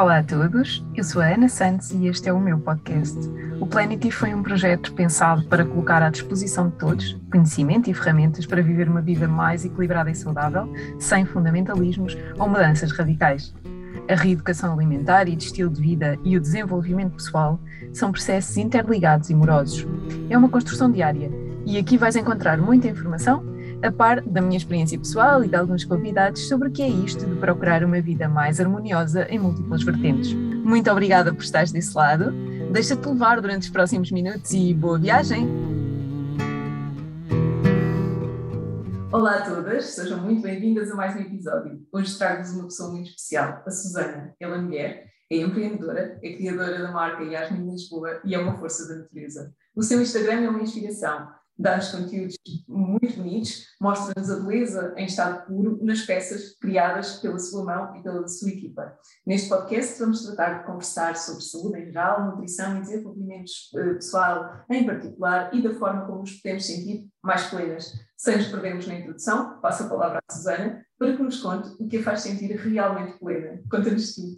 Olá a todos, eu sou a Ana Santos e este é o meu podcast. O Planety foi um projeto pensado para colocar à disposição de todos conhecimento e ferramentas para viver uma vida mais equilibrada e saudável, sem fundamentalismos ou mudanças radicais. A reeducação alimentar e de estilo de vida e o desenvolvimento pessoal são processos interligados e morosos. É uma construção diária e aqui vais encontrar muita informação a par da minha experiência pessoal e de alguns convidados sobre o que é isto de procurar uma vida mais harmoniosa em múltiplas vertentes. Muito obrigada por estares desse lado. Deixa-te levar durante os próximos minutos e boa viagem! Olá a todas, sejam muito bem-vindas a mais um episódio. Hoje trago-vos uma pessoa muito especial, a Susana. Ela é mulher, é empreendedora, é criadora da marca Yasmin Lisboa e é uma força da natureza. O seu Instagram é uma inspiração dá-nos conteúdos muito bonitos, mostra-nos a beleza em estado puro nas peças criadas pela sua mão e pela sua equipa. Neste podcast vamos tratar de conversar sobre saúde em geral, nutrição e desenvolvimento eh, pessoal em particular e da forma como nos podemos sentir mais plenas. Sem nos perdermos na introdução, passo a palavra à Susana para que nos conte o que a faz sentir realmente plena. Conta-nos tudo.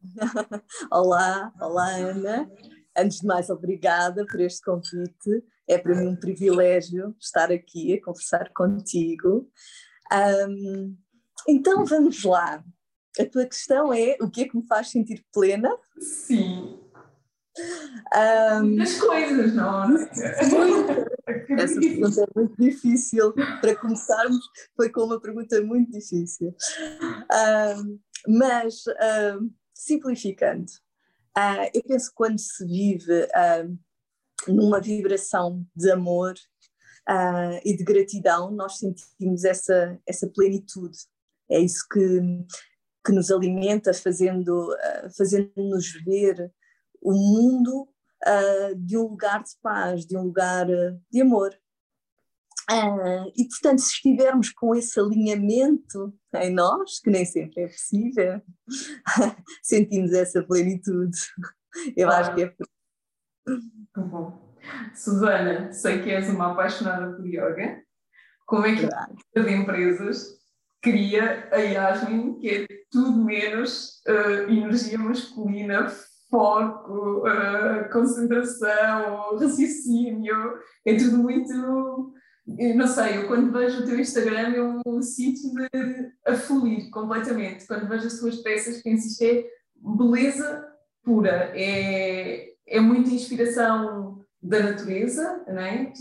olá, olá Ana. Antes de mais, obrigada por este convite. É para mim um privilégio estar aqui a conversar contigo. Um, então vamos lá. A tua questão é o que é que me faz sentir plena? Sim. Um, As coisas, não? Essa pergunta é muito difícil. Para começarmos, foi com uma pergunta muito difícil. Um, mas, um, simplificando, uh, eu penso que quando se vive uh, numa vibração de amor uh, e de gratidão, nós sentimos essa, essa plenitude. É isso que, que nos alimenta, fazendo, uh, fazendo-nos ver o mundo uh, de um lugar de paz, de um lugar de amor. E portanto, se estivermos com esse alinhamento em nós, que nem sempre é possível, sentimos essa plenitude. Eu acho que é muito bom. Susana, sei que és uma apaixonada por yoga. Como é que as empresas cria a Yasmin, que é tudo menos uh, energia masculina, foco, uh, concentração, raciocínio, é tudo muito. Eu não sei, eu quando vejo o teu Instagram eu sinto-me a fluir completamente. Quando vejo as tuas peças, penso isto é beleza pura, é, é muita inspiração da natureza, não é?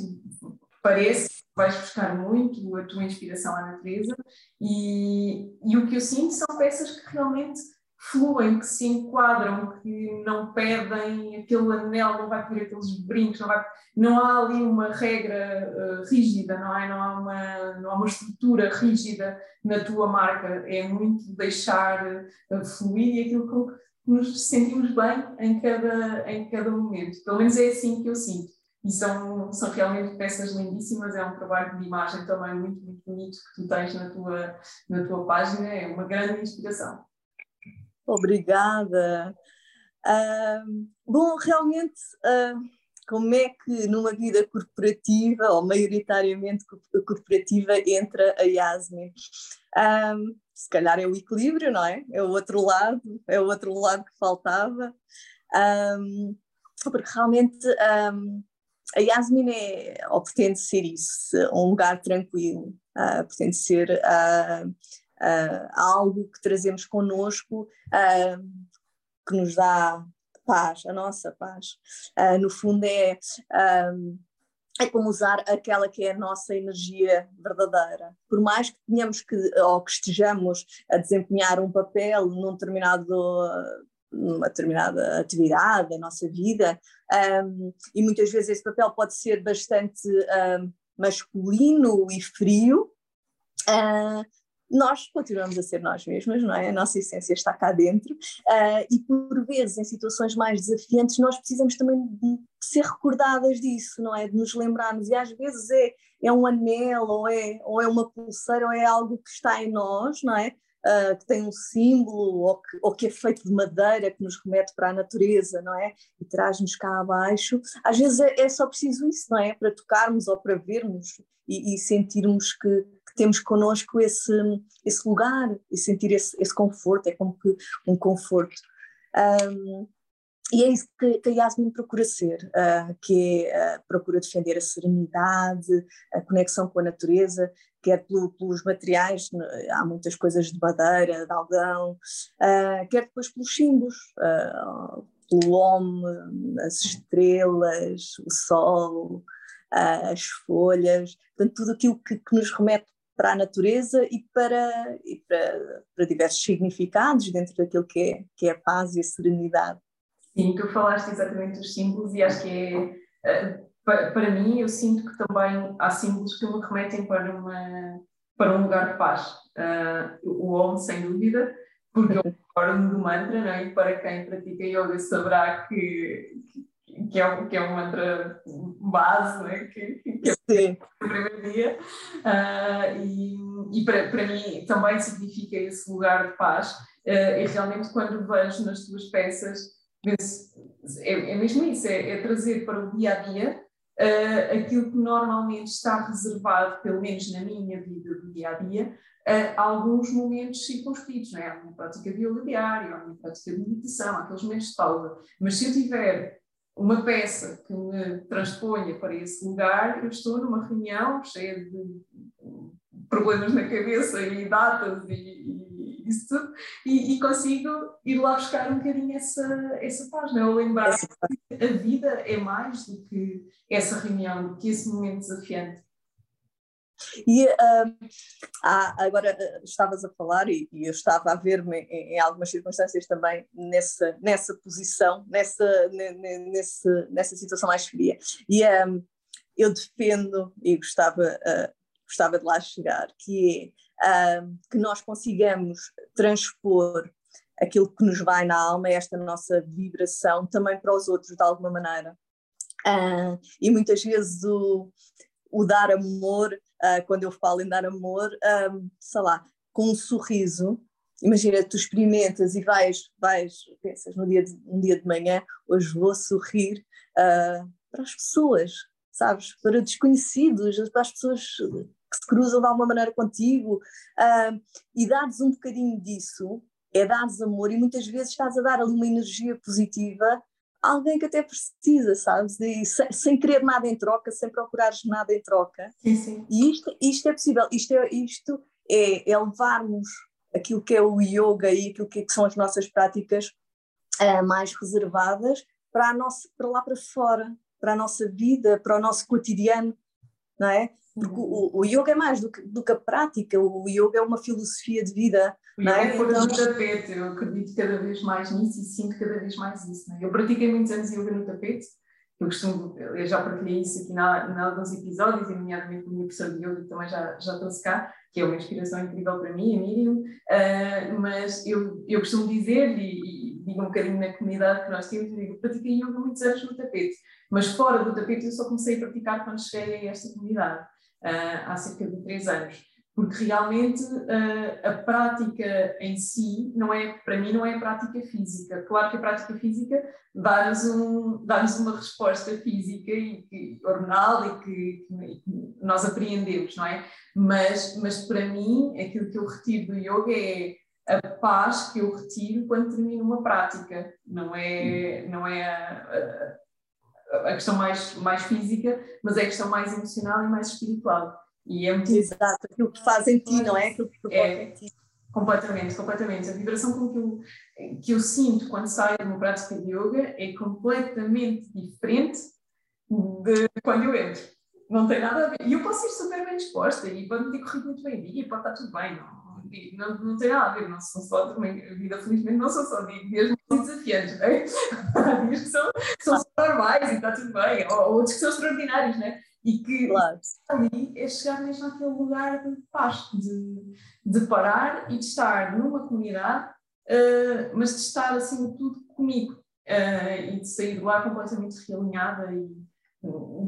parece que vais buscar muito a tua inspiração à natureza e, e o que eu sinto são peças que realmente fluem, que se enquadram, que não perdem aquele anel, não vai ter aqueles brincos, não, vai, não há ali uma regra uh, rígida, não é? Não há, uma, não há uma estrutura rígida na tua marca, é muito deixar uh, fluir e aquilo que nos sentimos bem em cada, em cada momento. Pelo menos é assim que eu sinto. E são, são realmente peças lindíssimas, é um trabalho de imagem também muito, muito bonito que tu tens na tua, na tua página, é uma grande inspiração. Obrigada. Uh, bom, realmente, uh, como é que numa vida corporativa, ou maioritariamente corporativa, entra a Yasmin? Um, se calhar é o equilíbrio, não é? É o outro lado, é o outro lado que faltava. Um, porque realmente um, a Yasmin é, ou pretende ser isso, um lugar tranquilo, uh, pretende ser uh, uh, algo que trazemos connosco que nos dá paz, a nossa paz. no fundo é um, é como usar aquela que é a nossa energia verdadeira. Por mais que tenhamos que, ou que estejamos a desempenhar um papel num determinado numa determinada atividade da nossa vida, um, e muitas vezes esse papel pode ser bastante um, masculino e frio, uh, nós continuamos a ser nós mesmos, não é? A nossa essência está cá dentro uh, e por vezes em situações mais desafiantes nós precisamos também de ser recordadas disso, não é? De nos lembrarmos e às vezes é, é um anel ou é, ou é uma pulseira ou é algo que está em nós, não é? Uh, que tem um símbolo ou que, ou que é feito de madeira que nos remete para a natureza, não é? E traz-nos cá abaixo. Às vezes é, é, só preciso isso, não é? Para tocarmos ou para vermos e, e sentirmos que, temos connosco esse, esse lugar e sentir esse, esse conforto, é como que um conforto. Um, e é isso que, que a Yasmin procura ser, uh, que é, uh, procura defender a serenidade, a conexão com a natureza, quer pelo, pelos materiais, há muitas coisas de madeira, de algodão, uh, quer depois pelos símbolos, pelo homem, as estrelas, o sol, as folhas, portanto tudo aquilo que, que nos remete para a natureza e para, e para, para diversos significados dentro daquilo que é, que é a paz e a serenidade. Sim, tu falaste exatamente dos símbolos e acho que é, eh, para, mim, eu sinto que também há símbolos que me remetem para, uma, para um lugar de paz. Uh, o Om, sem dúvida, porque é o forma do mantra, não é? e para quem pratica yoga saberá que, que, é, que é um mantra base, não é? que, que é o primeiro dia. Uh, e e para, para mim também significa esse lugar de paz. Uh, e realmente, quando vejo nas tuas peças é, é mesmo isso, é, é, trazer para o dia a dia uh, aquilo que normalmente está reservado, pelo menos na minha vida do dia a dia, uh, alguns momentos circunscritos, não é? A minha prática de yoga diária, a minha prática de meditação, aqueles momentos de pausa. Mas se eu tiver uma peça que me transponha para esse lugar, eu estou numa reunião cheia de problemas na cabeça e datas e, isso tudo, e, e, consigo ir lá buscar um bocadinho essa, essa paz, não é? lembrar que a vida é mais do que essa reunião, do que esse momento desafiante. E uh, agora uh, estavas a falar, e, e eu estava a ver-me em, em, algumas circunstâncias também nessa, nessa posição, nessa, nessa, nessa situação mais fria. E eu defendo, e gostava, uh, gostava de lá chegar, que é que nós consigamos transpor aquilo que nos vai na alma, esta nossa vibração, também para os outros de alguma maneira. Uh, e muitas vezes o, o dar amor, uh, quando eu falo em dar amor, um, sei lá, com um sorriso, imagina, tu experimentas e vais, vais pensas no dia de, um dia de manhã, hoje vou sorrir uh, para as pessoas, sabes, para desconhecidos, para as pessoas que se cruzam de alguma maneira contigo. Uh, e dares um bocadinho disso, é dares amor e muitas vezes estás a dar ali uma energia positiva alguém que até precisa, sabes? E sem, sem querer nada em troca, sem procurares nada em troca. Sim, sim. E isto, isto é possível, isto é, isto é, é levarmos aquilo que é o yoga e aquilo que, é que são as nossas práticas uh, mais reservadas para, a nossa, para lá para fora, para a nossa vida, para o nosso cotidiano, não é? Porque o, o yoga é mais do que, do que a prática, o yoga é uma filosofia de vida. O yoga é pôr então... no tapete, eu acredito cada vez mais nisso e sinto cada vez mais isso. É? Eu pratiquei muitos anos yoga no tapete, eu costumo, eu já partilhei isso aqui na, em alguns episódios, e nomeadamente com a minha professora de yoga também já, já trouxe cá, que é uma inspiração incrível para mim, a Miriam, uh, mas eu, eu costumo dizer, e, e digo um bocadinho na comunidade que nós temos, eu digo, pratiquei yoga muitos anos no tapete, mas fora do tapete eu só comecei a praticar quando cheguei a esta comunidade há cerca de três anos. Porque realmente uh, a prática em si, não é, para mim, não é a prática física. Claro que a prática física dá-nos um, dá uma resposta física e, hormonal e que, que, nós apreendemos, não é? Mas, mas para mim, aquilo que eu retiro do yoga é a paz que eu retiro quando termino uma prática, não é, não é a, a questão mais, mais física, mas é a questão mais emocional e mais espiritual. E é muito Exato, aquilo que faz em ti, não é? Aquilo que é, em ti. Completamente, completamente. A vibração com que eu, que eu sinto quando saio de uma prática de yoga é completamente diferente de quando eu entro. Não tem nada a ver. E eu posso ir super bem disposta e pode ter corrido muito bem dia e pode estar tudo bem. Não, não, não tem nada a ver, não são só também, a vida felizmente não são só dias muito desafiantes, né? há dias que são, são normais e está tudo bem, ou outros que são extraordinários, né? E que claro. ali é chegar mesmo àquele lugar de paz, de, de parar e de estar numa comunidade, uh, mas de estar acima de tudo comigo uh, e de sair de lá completamente realinhada e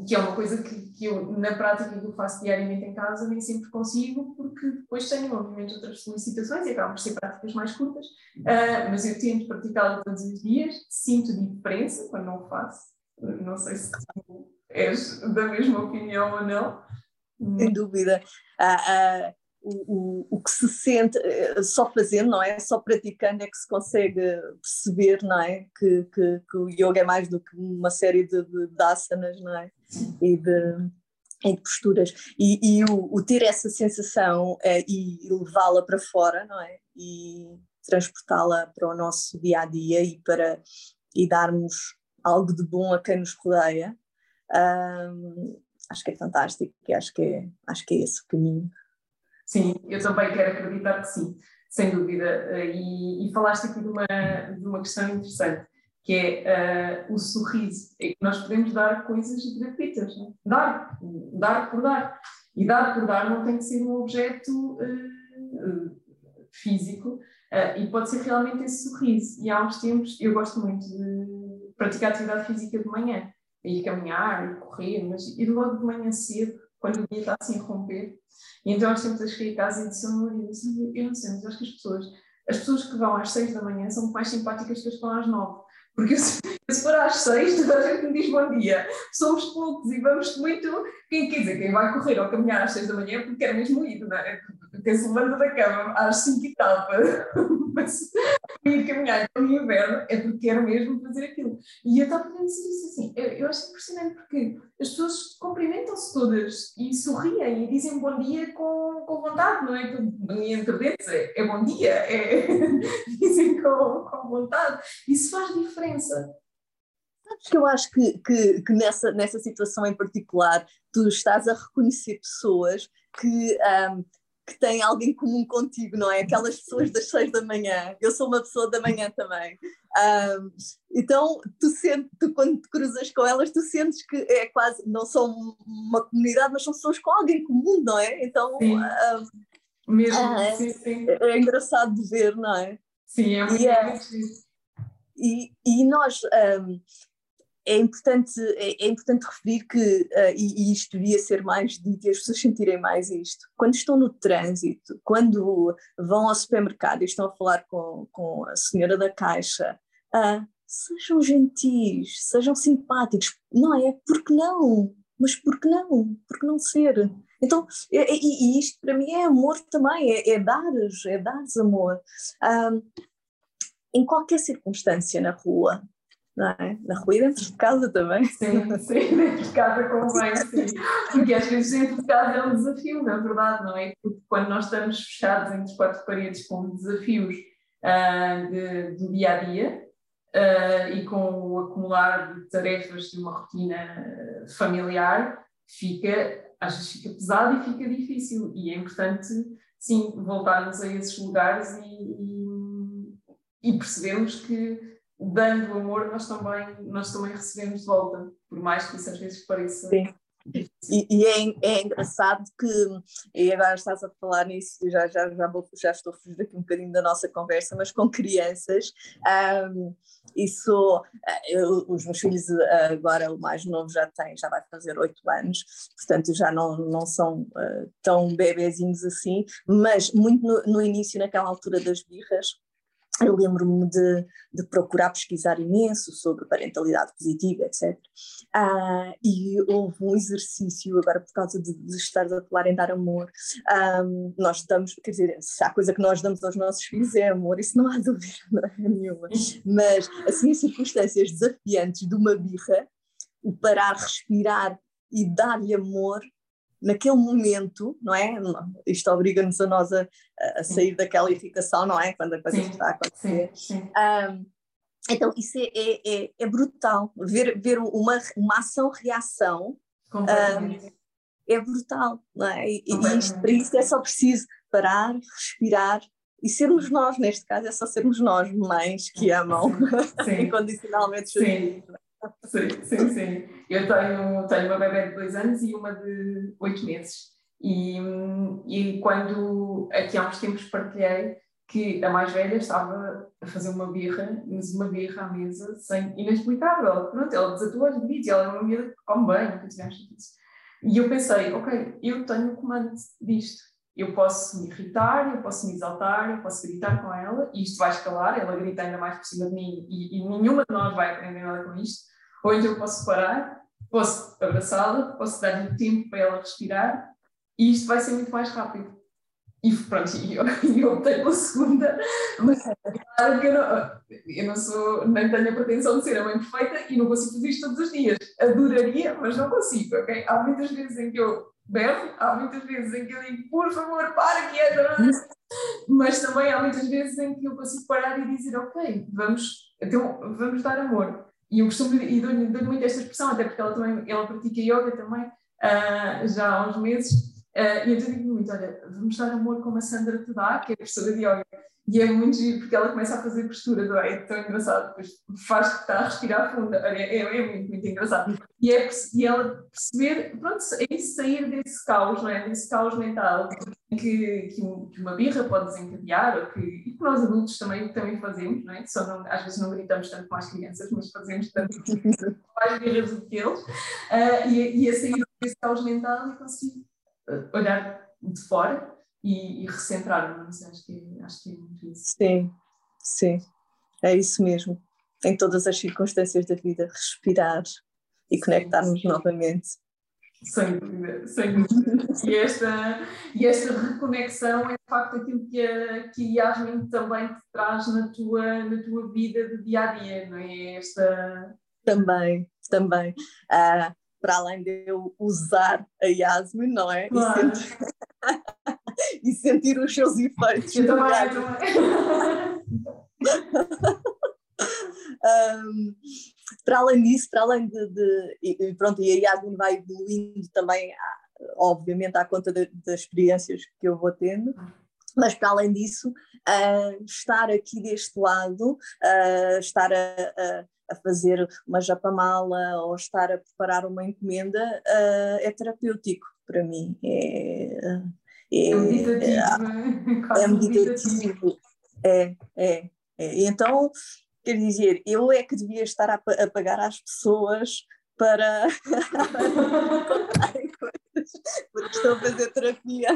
que é uma coisa que, que eu, na prática, que eu faço diariamente em casa, nem sempre consigo, porque depois tenho, obviamente, outras solicitações e acabam por ser práticas mais curtas, uh, mas eu tento praticá-la todos os dias, sinto diferença quando não o faço. Não sei se és da mesma opinião ou não. Sem dúvida. Uh, uh, o, o, que se sente eh, só fazendo, não é? Só praticando é que se consegue perceber, não é? Que, que, que o yoga é mais do que uma série de, de, de asanas, não é? E de, e de posturas. E, e o, o, ter essa sensação é, e levá-la para fora, não é? E transportá-la para o nosso dia a dia e para e darmos algo de bom a quem nos rodeia. Um, acho que é fantástico acho que é, acho que é esse o caminho. Sim, eu também quero acreditar que sim, sem dúvida. E, e falaste aqui de uma, de uma questão interessante, que é uh, o sorriso. É que nós podemos dar coisas gratuitas, não? É? dar, dar por dar. E dar por dar não tem que ser um objeto uh, físico, uh, e pode ser realmente esse sorriso. E há uns tempos, eu gosto muito de praticar atividade física de manhã, ir caminhar, ir correr, mas ir logo de manhã cedo, quando o dia está a romper. E então às tempos cheguei a casa e disse ao meu marido, eu não sei, mas acho que as pessoas, as pessoas que vão às seis da manhã são mais simpáticas que as que vão às nove. Porque se, se for às seis, toda a gente me diz bom dia. Somos poucos e vamos muito. Quem quer dizer, quem vai correr ou caminhar às seis da manhã porque quer mesmo ir, não é? Quem se levanta da cama às cinco e tal para, ir caminhar no inverno é porque quero mesmo fazer aquilo. E eu estava a dizer isso assim, eu, eu acho impressionante porque as pessoas cumprimentam-se todas e sorriem e dizem bom dia com, com vontade, não é? Que entre dentes é, é bom dia, é, dizem com, com vontade. Isso faz diferença. Sabes que eu acho que, que, que, nessa, nessa situação em particular tu estás a reconhecer pessoas que um, que tem alguém comum contigo, não é? Aquelas pessoas das seis da manhã. Eu sou uma pessoa da manhã também. Um, então, tu, sentes, tu quando te cruzas com elas, tu sentes que é quase, não são uma comunidade, mas são pessoas com alguém comum, não é? Então, um, mesmo, é, sim, sim. é engraçado de ver, não é? Sim, é muito e, é, e, e nós, um, é importante, é, é, importante referir que, uh, e, e, isto devia ser mais dito e as pessoas sentirem mais isto, quando estão no trânsito, quando vão ao supermercado e estão a falar com, com a senhora da caixa, uh, sejam gentis, sejam simpáticos, não é? Porque não? Mas por que não? Por que não ser? Então, e, e, isto para mim é amor também, é, é dares, é dares amor. Um, em qualquer circunstância na rua, não é? Na rua e dentro de casa também. Sim, sim, dentro de casa convém, sim. Porque às vezes dentro de casa é um desafio, na verdade, não é? Porque quando nós estamos fechados entre quatro paredes com desafios uh, de, do dia a dia uh, e com o acumular de tarefas de uma rotina familiar, fica, às vezes fica pesado e fica difícil. E é importante, sim, voltarmos a esses lugares e, e, e percebermos que dando amor, nós também, nós também recebemos de volta, por mais que isso às vezes pareça. Sim. E, e é, é, engraçado que, e agora estás a falar nisso, já, já, já, vou, já estou a fugir aqui um bocadinho da nossa conversa, mas com crianças, um, isso, eh, eu, os meus filhos agora, o mais novo já tem, já vai fazer oito anos, portanto já não, não são uh, tão bebezinhos assim, mas muito no, no início, naquela altura das birras, eu lembro-me de, de, procurar pesquisar imenso sobre parentalidade positiva, etc. Ah, e houve um exercício, agora por causa de, de estar a falar em dar amor, ah, nós damos, quer dizer, se há coisa que nós damos aos nossos filhos é amor, isso não há dúvida nenhuma. Mas, assim, em circunstâncias desafiantes de uma birra, o parar, respirar e dar-lhe amor naquele momento, não é? Isto obriga-nos a nós a, a, sair daquela irritação, não é? Quando a coisa sim, está a acontecer. Sim, sim. Um, então, isso é, é, é, é, brutal. Ver, ver uma, uma ação-reação um, é brutal, não é? E, e isto, para isso é só preciso parar, respirar e sermos nós, neste caso, é só sermos nós, mães que amam incondicionalmente os filhos. Sim, sim, sim. Eu tenho, tenho uma bebê de dois anos e uma de oito meses. E, e quando aqui há uns tempos partilhei que a mais velha estava a fazer uma birra, mas uma birra à mesa sem, inexplicável. Pronto, ela desatou as limites, ela é uma miúda que come bem, nunca tivemos. E eu pensei, ok, eu tenho o comando disto. Eu posso me irritar, eu posso me exaltar, eu posso gritar com ela, e isto vai escalar, ela grita ainda mais por cima de mim, e, e nenhuma de nós vai aprender nada com isto. Ou então eu posso parar, posso abraçá-la, posso dar-lhe tempo para ela respirar e isto vai ser muito mais rápido. e pronto, eu, eu optei pela segunda, mas claro que eu não, eu não sou, nem tenho a pretensão de ser a mãe perfeita e não consigo fazer isto todos os dias. Adoraria, mas não consigo, ok? Há muitas vezes em que eu berro, há muitas vezes em que eu digo, por favor, para que é mas também há muitas vezes em que eu consigo parar e dizer, ok, vamos, então, vamos dar amor. E eu costumo, e dou-lhe dou muito esta expressão, até porque ela também, ela pratica yoga também, uh, já há uns meses, e então digo muito, olha, vamos dar amor como a Sandra te que é professora de yoga. E é muito giro, porque ela começa a fazer postura, não é? É tão engraçado, depois faz que está a respirar fundo. Olha, é, é muito, muito engraçado. E, é, e ela perceber, pronto, é isso, sair desse caos, não é? Desse caos mental que, que, uma birra pode desencadear, ou que, e que nós adultos também, também fazemos, não é? Só não, às vezes não gritamos tanto com as crianças, mas fazemos tanto mais birras do que eles. Uh, e, e a sair desse caos mental e conseguir olhar de fora e, e recentrar-nos. Acho que, acho que é muito isso. Sim, sim, é isso mesmo. Em todas as circunstâncias da vida, respirar e conectarmos novamente. Sem dúvida, sem dúvida. E esta, e esta reconexão é de facto aquilo que a, que a Yasmin também te traz na tua, na tua vida de dia a dia, não é? Esta... Também, também. Uh, para além de eu usar a Yasmin, não é? Claro. E, sentir... e, sentir... os seus efeitos. Eu também, um, para além disso, para além de, de e, pronto, e a Yasmin vai evoluindo também, obviamente, à conta de, das experiências que eu vou tendo, mas para além disso, uh, estar aqui deste lado, uh, estar a, a a fazer uma japamala ou estar a preparar uma encomenda uh, é terapêutico para mim. É, é, é meditativo. É, é meditativo. É, é, é. Então, quer dizer, eu é que devia estar a, a pagar às pessoas para porque estou a fazer terapia.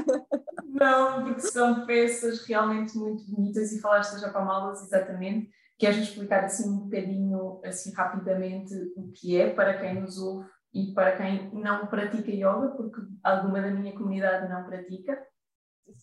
Não, porque são peças realmente muito bonitas e falaste já para malas exatamente Queres explicar assim um bocadinho, assim rapidamente, o que é para quem nos ouve e para quem não pratica yoga, porque alguma da minha comunidade não pratica?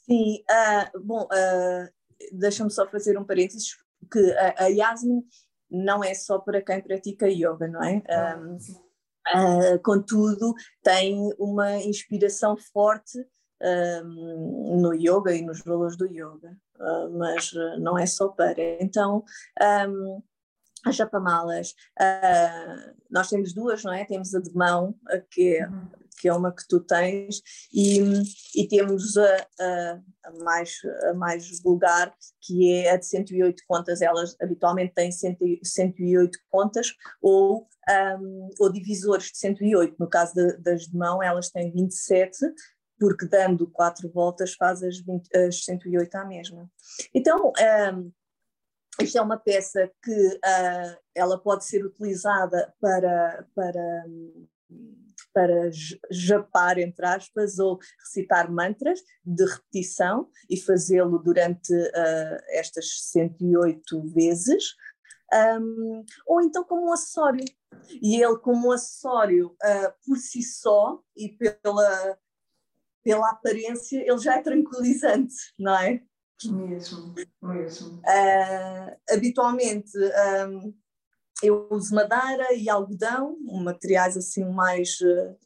Sim, uh, bom, uh, deixa-me só fazer um parênteses, que a, a Yasmin não é só para quem pratica yoga, não é? Um, uh, contudo, tem uma inspiração forte um, no yoga e nos valores do yoga. Ah, mas ah, não é só para. Então, um, as japamalas, uh, nós temos duas, não é? Temos a de mão, que é, que é uma que tu tens, e, e temos a, a, a, mais, a mais vulgar, que é a de 108 contas. Elas habitualmente têm 108 contas, ou, um, ou divisores de 108. No caso de, das de mão, elas têm 27, porque dando quatro voltas faz as, 20, as 108 à mesma. Então, um, isto é uma peça que uh, ela pode ser utilizada para, para, para japar, entre aspas, ou recitar mantras de repetição e fazê-lo durante uh, estas 108 vezes. Um, ou então como um acessório. E ele, como um acessório uh, por si só e pela, pela aparência, ele já é tranquilizante, não é? Mesmo, mesmo. Uh, habitualmente um, eu uso madeira e algodão, materiais assim mais, uh,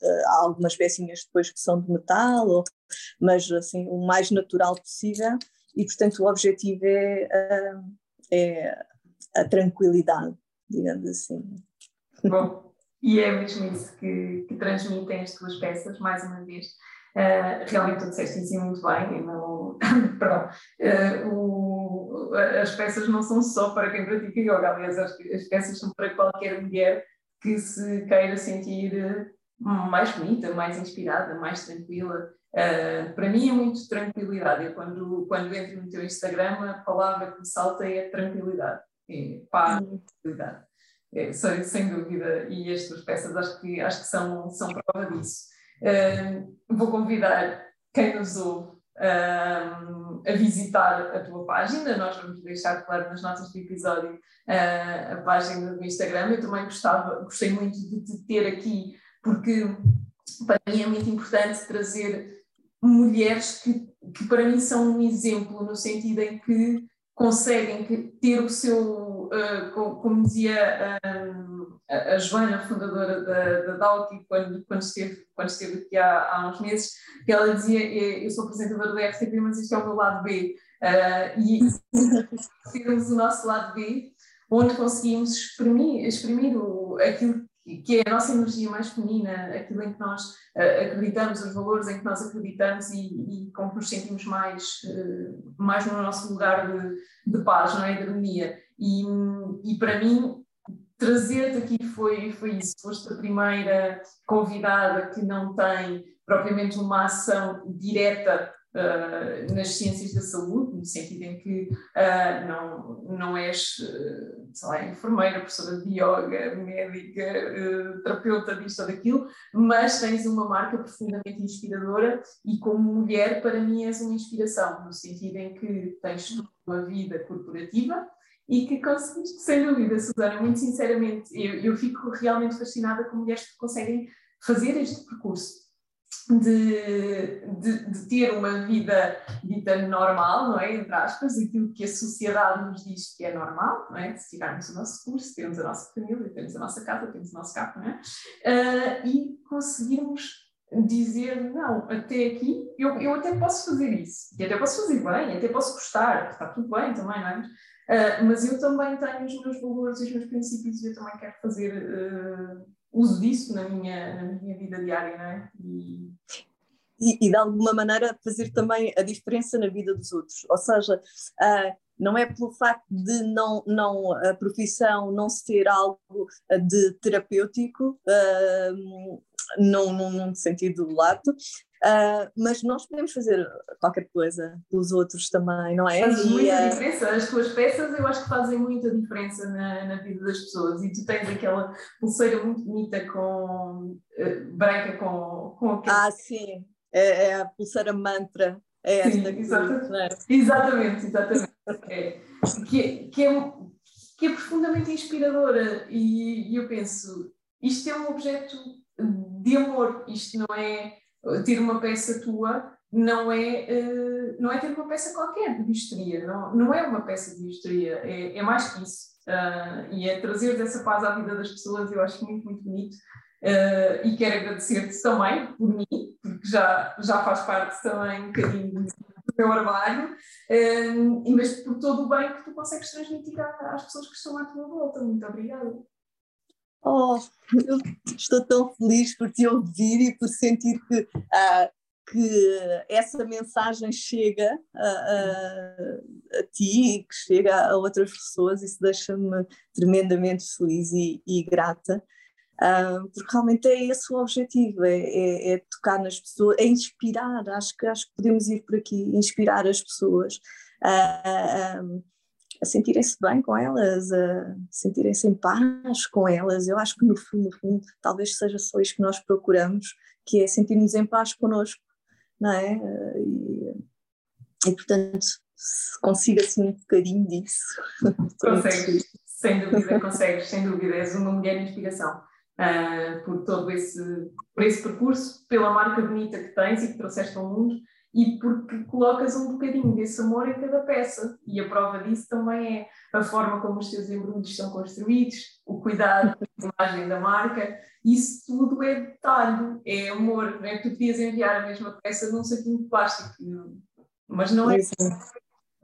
algumas pecinhas depois que são de metal, ou, mas assim o mais natural possível e portanto o objetivo é, uh, é a tranquilidade, digamos assim. Bom, e é mesmo isso que, que transmitem as tuas peças, mais uma vez. Uh, realmente tu disseste isso muito bem, não, perdão, uh, o, as peças não são só para quem pratica yoga, aliás, as, as peças são para qualquer mulher que se queira sentir mais bonita, mais inspirada, mais tranquila. Uh, para mim é muito tranquilidade. Eu, quando, quando entro no teu Instagram, a palavra que me salta é tranquilidade, é paz, tranquilidade. É, sem, dúvida, e estas peças acho que, acho que são, são prova disso. Vou convidar quem nos ouve uh, a visitar a tua página. Nós vamos deixar, claro, nas notas do episódio uh, a página do Instagram. Eu também gostava, gostei muito de te ter aqui, porque para mim é muito importante trazer mulheres que, que para mim são um exemplo no sentido em que conseguem ter o seu, uh, como, dizia um, a, Joana, fundadora da, da Dalki, quando, quando, esteve, quando esteve aqui há, há uns meses, que ela dizia, eu sou apresentadora da RTP, mas isto é o meu lado B. Uh, e temos o nosso lado B, onde conseguimos exprimir, exprimir o, aquilo que é a nossa energia mais feminina, aquilo em que nós uh, acreditamos, os valores em que nós acreditamos e, e como nos sentimos mais, uh, mais no nosso lugar de, de paz, não é? De harmonia. E, e para mim, trazer-te aqui foi, foi isso. Foste a primeira convidada que não tem propriamente uma ação direta uh, nas ciências da saúde, no sentido em que uh, não, não és, uh, sei lá, enfermeira, professora de yoga, médica, terapeuta disto ou daquilo, mas tens uma marca profundamente inspiradora e como mulher, para mim, és uma inspiração, no sentido em que tens uma vida corporativa, e que conseguiste, sem dúvida, Susana, muito sinceramente, eu, eu fico realmente fascinada com mulheres que conseguem fazer este percurso de, de, de, ter uma vida dita normal, não é? Entre aspas, aquilo que a sociedade nos diz que é normal, não é? Se tirarmos o nosso curso, temos a nossa família, temos a nossa casa, temos o nosso carro, não é? Uh, e conseguirmos dizer, não, até aqui eu, eu até posso fazer isso, e até posso fazer bem, até posso gostar, está tudo bem também, não é? Uh, mas eu também tenho os meus valores e os meus princípios e eu também quero fazer uh, uso disso na minha, na minha vida diária, não é? E... E, e, de alguma maneira fazer também a diferença na vida dos outros. Ou seja, uh, não é pelo facto de não, não a profissão não ser algo de terapêutico, uh, não num sentido lato, Uh, mas nós podemos fazer qualquer coisa pelos outros também, não é? Faz muita uh... diferença. As tuas peças eu acho que fazem muita diferença na, na vida das pessoas. E tu tens aquela pulseira muito bonita com uh, branca com, com aquele... Ah, sim. É, é, a pulseira mantra. É esta sim, exatamente. é? exatamente, exatamente. É. Que, que, é, que é profundamente inspiradora. E, e eu penso, isto é um objeto de amor, isto não é ter uma peça tua não é, uh, não é ter uma peça qualquer de bijuteria, não, não é uma peça de bijuteria, é, é mais que isso. Uh, e é trazer essa paz à vida das pessoas, eu acho muito, muito bonito. Uh, e quero agradecer-te também por mim, porque já, já faz parte também um bocadinho do meu armário, uh, mas por todo o bem que tu consegues transmitir às pessoas que estão à tua volta. Muito obrigada. Oh, eu estou tão feliz por te ouvir e por sentir que, ah, que essa mensagem chega a, a, a, ti e que chega a outras pessoas. Isso deixa-me tremendamente feliz e, e grata. Ah, porque realmente é esse o objetivo, é, é, é, tocar nas pessoas, é inspirar, acho que, acho que podemos ir por aqui, inspirar as pessoas. Ah, a sentirem-se bem com elas, a sentirem-se em paz com elas. Eu acho que no fundo, no fundo, talvez seja só isso que nós procuramos, que é sentirmos em paz connosco, não é? E, e portanto, consigo assim um bocadinho disso. Consegues, sem dúvida, consegues, sem dúvida, és uma mulher de inspiração. Uh, por todo esse, por esse percurso, pela marca bonita que tens e que trouxeste ao mundo e porque colocas um bocadinho desse amor em cada peça. E a prova disso também é a forma como os teus embrulhos são construídos, o cuidado com a imagem da marca. Isso tudo é detalhe, é amor. Não é tu podias enviar a mesma peça num saquinho de plástico, mas não é assim.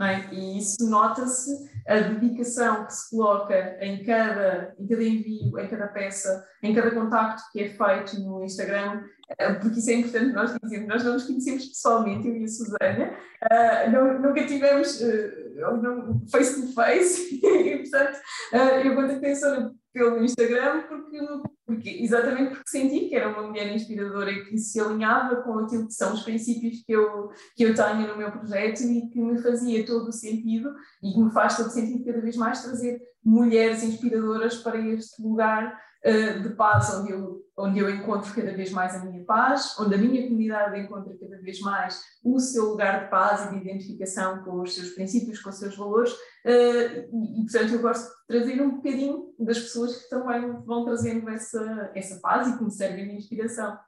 É? E isso nota-se a dedicação que se coloca em cada, em cada envio, em cada peça, em cada contacto que é feito no Instagram, eh, porque isso é importante nós dizermos, nós não nos conhecemos pessoalmente, eu e a Susana, uh, não, nunca tivemos uh, face to face, e portanto uh, eu contactei a Sônia pelo Instagram porque, porque, exatamente porque senti que era uma mulher inspiradora e que se alinhava com aquilo que são os princípios que eu, que eu tenho no meu projeto e que me fazia todo o sentido e que me faz todo o sentido cada vez mais trazer mulheres inspiradoras para este lugar uh, de paz onde eu, onde eu encontro cada vez mais a minha paz, onde a minha comunidade encontra cada vez mais o seu lugar de paz e de identificação com os seus princípios, com os seus valores, uh, e, portanto eu gosto de trazer um bocadinho das pessoas que também vão trazendo essa, essa paz e que me servem de inspiração.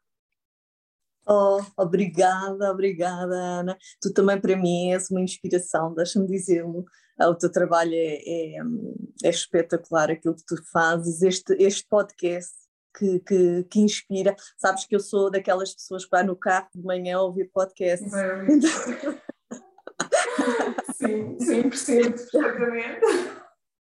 Oh, obrigada, obrigada, Ana. Tu também para mim és uma inspiração, deixa-me dizê-lo. Ah, o teu trabalho é, é, é, espetacular, aquilo que tu fazes, este, este podcast que, que, que, inspira. Sabes que eu sou daquelas pessoas que vai no carro de manhã ouvir podcast. sim, sim, percebo perfeitamente.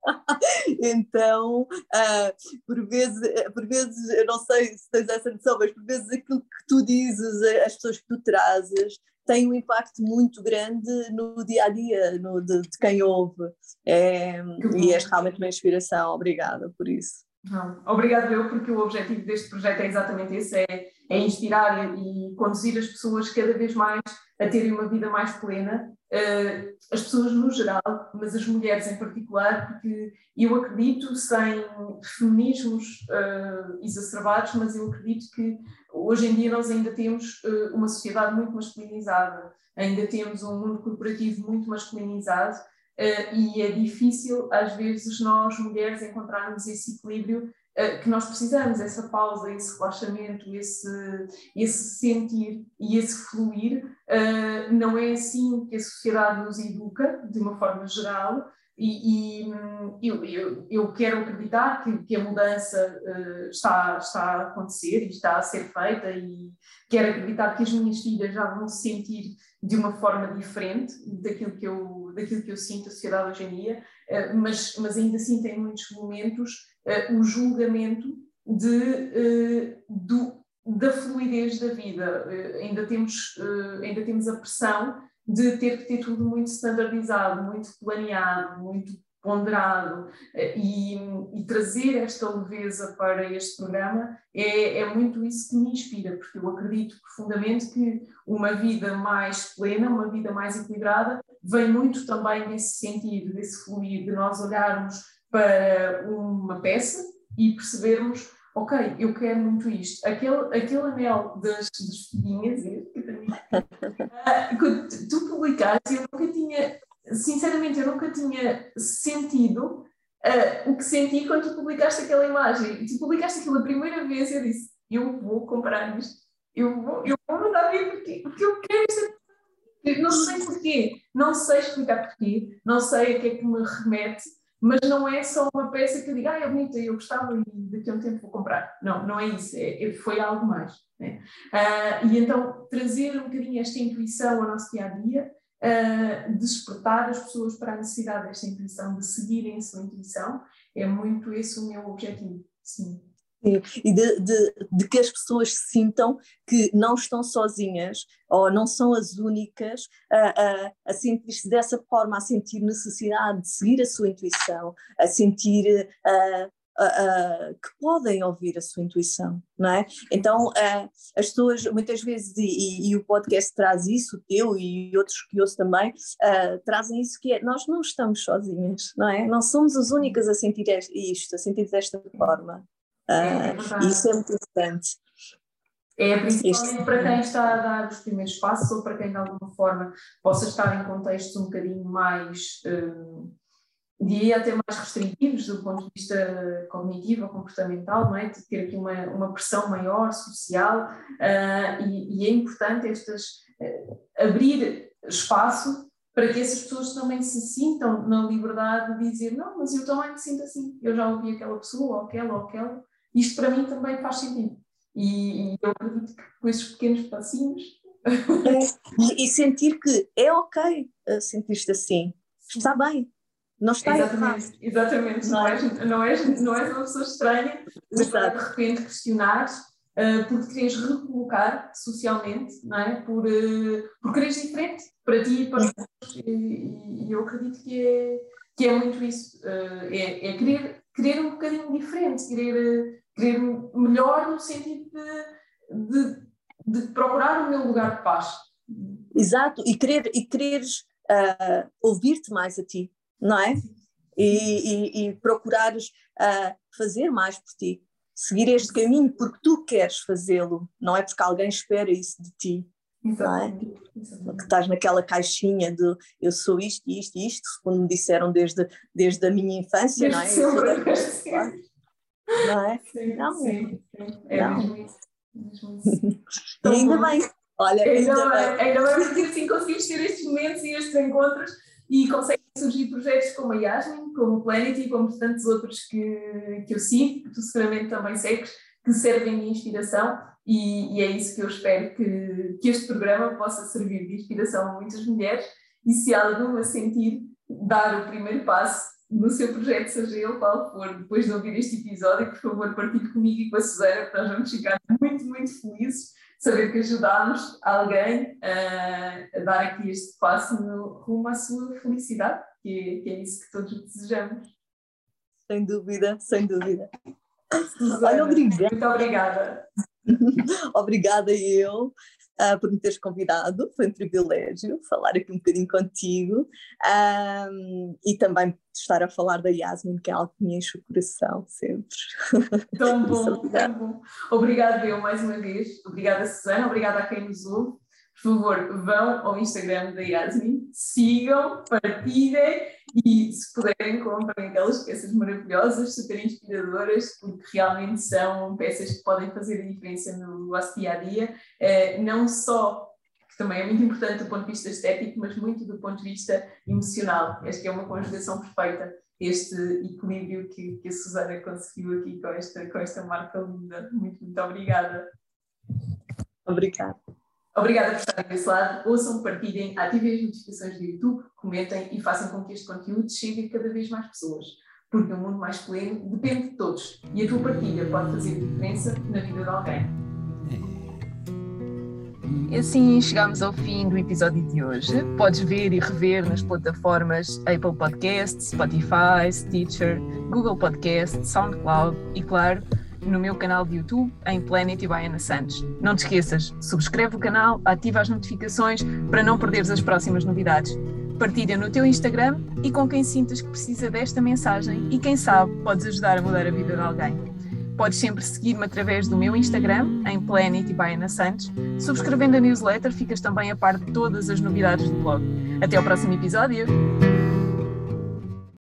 então, uh, por, vezes, por vezes, eu não sei se tens essa noção, mas por vezes aquilo que tu dizes, as pessoas que tu trazes, tem um impacto muito grande no dia a dia no, de, de quem ouve. É, e és realmente uma inspiração. Obrigada por isso. Não, obrigado eu, porque o objetivo deste projeto é exatamente esse, é, é inspirar e conduzir as pessoas cada vez mais a terem uma vida mais plena, uh, as pessoas no geral, mas as mulheres em particular, porque eu acredito, sem feminismos uh, exacerbados, mas eu acredito que hoje em dia nós ainda temos uh, uma sociedade muito masculinizada, ainda temos um mundo corporativo muito masculinizado, Uh, e é difícil, às vezes, nós mulheres encontrarmos esse equilíbrio uh, que nós precisamos, essa pausa, esse relaxamento, esse, esse sentir e esse fluir. Não é assim que a sociedade nos educa, de uma forma geral, e, e eu, eu, eu, quero acreditar que, que a mudança está, está a acontecer e está a ser feita, e quero acreditar que as minhas filhas já vão se sentir de uma forma diferente daquilo que eu, daquilo que eu sinto a sociedade hoje em dia, eh, mas, mas ainda assim tem muitos momentos uh, o julgamento de, uh, do, da fluidez da vida. Uh, ainda, temos, ainda temos a pressão de ter que ter tudo muito standardizado, muito planeado, muito ponderado eh, e, e, trazer esta leveza para este programa é, é, muito isso que me inspira, porque eu acredito profundamente que uma vida mais plena, uma vida mais equilibrada, vem muito também desse sentido, desse fluir, de nós olharmos para uma peça e percebermos, ok, eu quero muito isto. Aquele, aquele anel das, das filhinhas, que, também, uh, tu publicaste, eu nunca tinha sinceramente, eu nunca tinha sentido uh, o que senti quando tu publicaste aquela imagem. Tu publicaste aquilo a primeira vez e eu disse: Eu vou comprar isto, eu vou, eu vou mandar vir porque, porque eu quero isto. Não sei porquê, não sei explicar porquê, não sei a que é que me remete, mas não é só uma peça que eu digo, ah, é bonita, eu gostava e daqui a um tempo vou comprar. Não, não é isso, é, é foi algo mais. Né? Uh, e então trazer um bocadinho esta intuição ao nosso dia a dia uh, despertar as pessoas para a necessidade desta intuição, de seguirem a sua intuição, é muito esse o meu objetivo, sim. E de, de, de, que as pessoas sintam que não estão sozinhas ou não são as únicas a, a, a sentir-se dessa forma, a sentir necessidade de seguir a sua intuição, a sentir uh, que podem ouvir a sua intuição, não é? Então, as pessoas muitas vezes, e, e, o podcast traz isso, o teu e outros que ouço também, trazem isso que é, nós não estamos sozinhas, não é? Não somos as únicas a sentir isto, a sentir desta forma. É isso é muito importante. É principalmente este... para quem está a dar os primeiros passos ou para quem de alguma forma possa estar em contextos um bocadinho mais diria até mais restritivos do ponto de vista cognitivo ou comportamental, não é? De ter aqui uma, uma pressão maior social uh, e, e, é importante estas, uh, abrir espaço para que essas pessoas também se sintam na liberdade de dizer não, mas eu também me sinto assim, eu já ouvi aquela pessoa ou aquela ou aquela, isto para mim também faz sentido. E, e eu acredito que com esses pequenos passinhos... e, e sentir que é ok sentir-te assim, está bem, não está exatamente, errado. Exatamente, não és, não, és, não és uma pessoa estranha, mas de repente questionares uh, porque queres recolocar socialmente, não é? Por, uh, por quereres diferente para ti e para os outros. E, e, eu acredito que é, que é muito isso. Uh, é, é querer, querer um bocadinho diferente, querer, querer melhor no sentido de, de, de procurar o meu lugar de paz. Exato, e querer e quereres uh, ouvir-te mais a ti, não é? E, e, e procurares uh, fazer mais por ti, seguir este caminho porque tu queres fazê-lo, não é porque alguém espera isso de ti. Exatamente. Não é? Que estás naquela caixinha de eu sou isto, isto e isto, como me disseram desde, desde a minha infância, não é? Não é? Sim, não, sim, sim. É não. e ainda bem. Olha, ainda, ainda bem, bem. Ainda bem porque assim conseguimos ter estes momentos e estes encontros e conseguem surgir projetos como a Yasmin, como o Planet e como tantos outros que, que eu sigo, que tu seguramente também segues, que servem de inspiração e, e, é isso que eu espero que, que este programa possa servir de inspiração a muitas mulheres e se alguma sentir dar o primeiro passo no seu projeto, seja ele qual for, depois de ouvir este episódio, por favor partilhe comigo e com a Susana, que nós vamos ficar muito, muito felizes de saber que ajudámos alguém a, a dar aqui este passo no, rumo à sua felicidade, que é, que é isso que todos desejamos. Sem dúvida, sem dúvida. Susana, Olha, obrigada. Muito obrigada. obrigada eu uh, por me teres convidado, foi um privilégio falar aqui um bocadinho contigo um, e também estar a falar da Yasmin, que é algo que me enche o coração sempre. Tão bom, tão bom. Obrigada eu mais uma vez, obrigada Susana, obrigada a quem nos ouve. Por favor, vão ao Instagram da Yasmin, sigam, partilhem e se puderem comprem aquelas peças maravilhosas, super inspiradoras, porque realmente são peças que podem fazer a diferença no nosso dia a dia, eh, não só que também é muito importante do ponto de vista estético, mas muito do ponto de vista emocional. Acho que é uma conjugação perfeita este equilíbrio que, que a Susana conseguiu aqui com esta, com esta marca linda. Muito, muito obrigada. Obrigada. Obrigada por estarem desse lado. Ouçam, partilhem, ativem as notificações do YouTube, comentem e façam com que este conteúdo chegue a cada vez mais pessoas. Porque um mundo mais pleno depende de todos e a tua partilha pode fazer diferença na vida de alguém. E assim chegamos ao fim do episódio de hoje. Podes ver e rever nas plataformas Apple Podcasts, Spotify, Stitcher, Google Podcasts, SoundCloud e, claro, no meu canal de YouTube em Planet e Baiana Santos. Não te esqueças, subscreve o canal, ativa as notificações para não perderes as próximas novidades. Partilha no teu Instagram e com quem sintas que precisa desta mensagem e quem sabe podes ajudar a mudar a vida de alguém. Podes sempre seguir-me através do meu Instagram, em Planet e Baiana Santos. Subscrevendo a newsletter, ficas também a par de todas as novidades do blog. Até ao próximo episódio!